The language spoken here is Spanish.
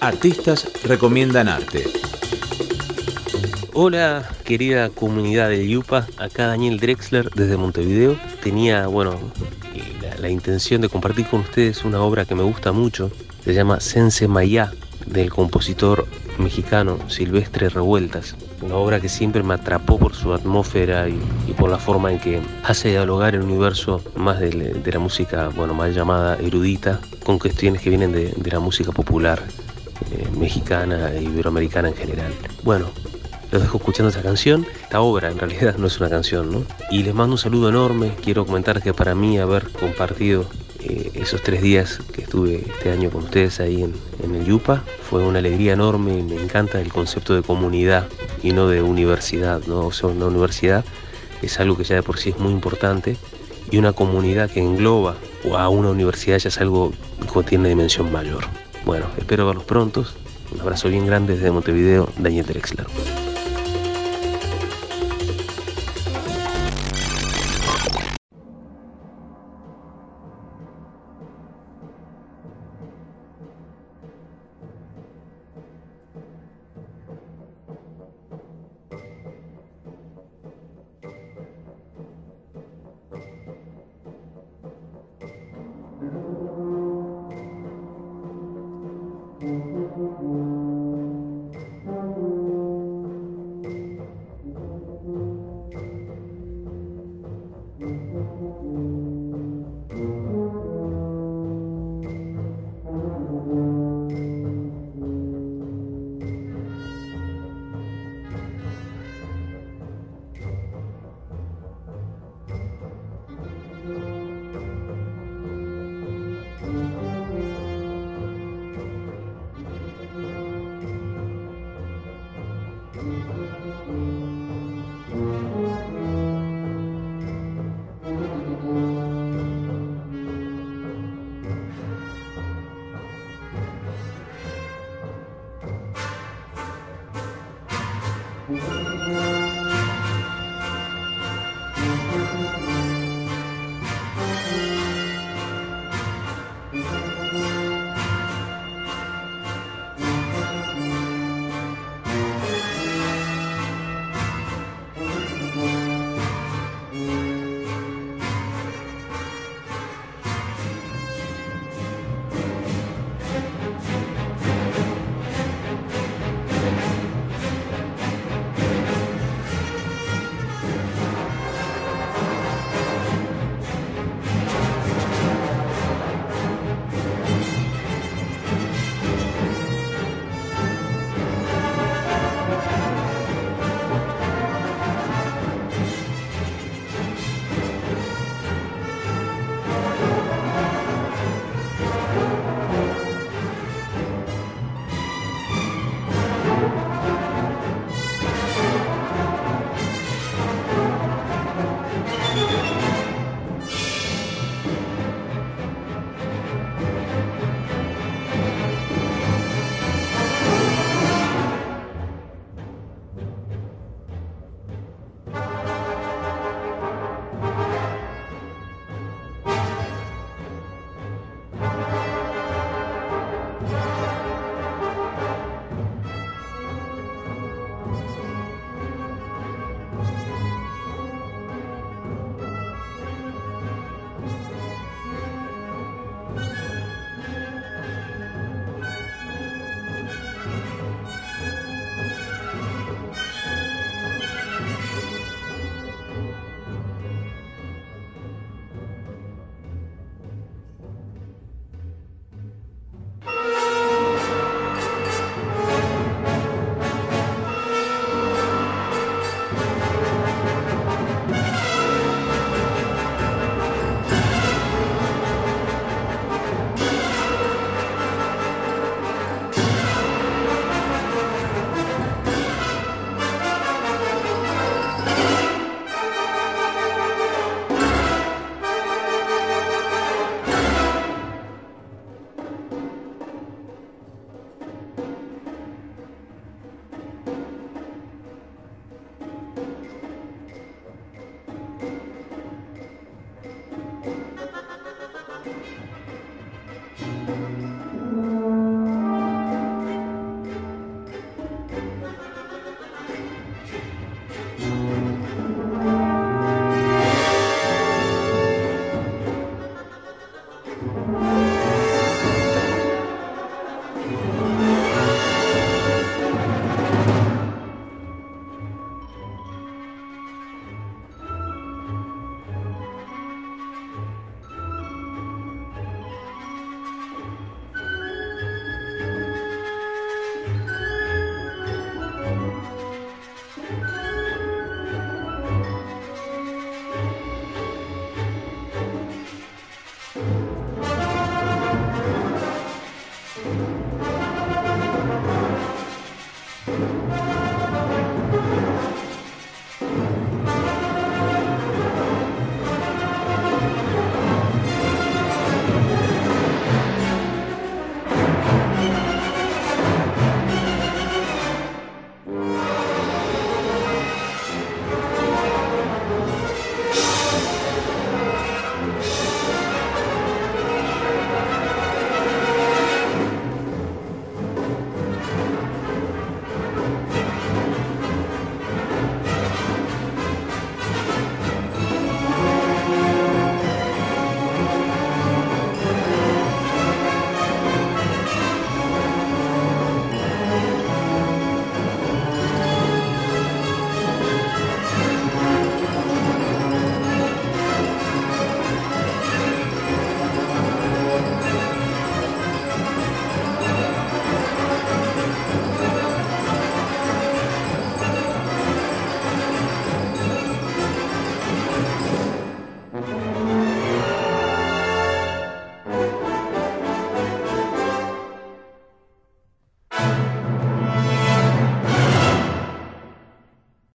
Artistas recomiendan arte. Hola, querida comunidad de Yupa, acá Daniel Drexler desde Montevideo. Tenía, bueno, la, intención de compartir con ustedes una obra que me gusta mucho. Se llama Sense Maya, del compositor mexicano Silvestre Revueltas. Una obra que siempre me atrapó por su atmósfera y, por la forma en que hace dialogar el universo más de, la música, bueno, más llamada erudita, con cuestiones que vienen de, la música popular mexicana e iberoamericana en general. Bueno, los dejo escuchando esta canción, esta obra en realidad no es una canción, ¿no? Y les mando un saludo enorme, quiero comentar que para mí haber compartido eh, esos tres días que estuve este año con ustedes ahí en, el Yupa fue una alegría enorme, me encanta el concepto de comunidad y no de universidad, ¿no? O sea, una universidad es algo que ya de por sí es muy importante y una comunidad que engloba a una universidad ya es algo que tiene dimensión mayor. Bueno, espero verlos prontos. Un abrazo bien grande desde Montevideo, Daniel Drexler.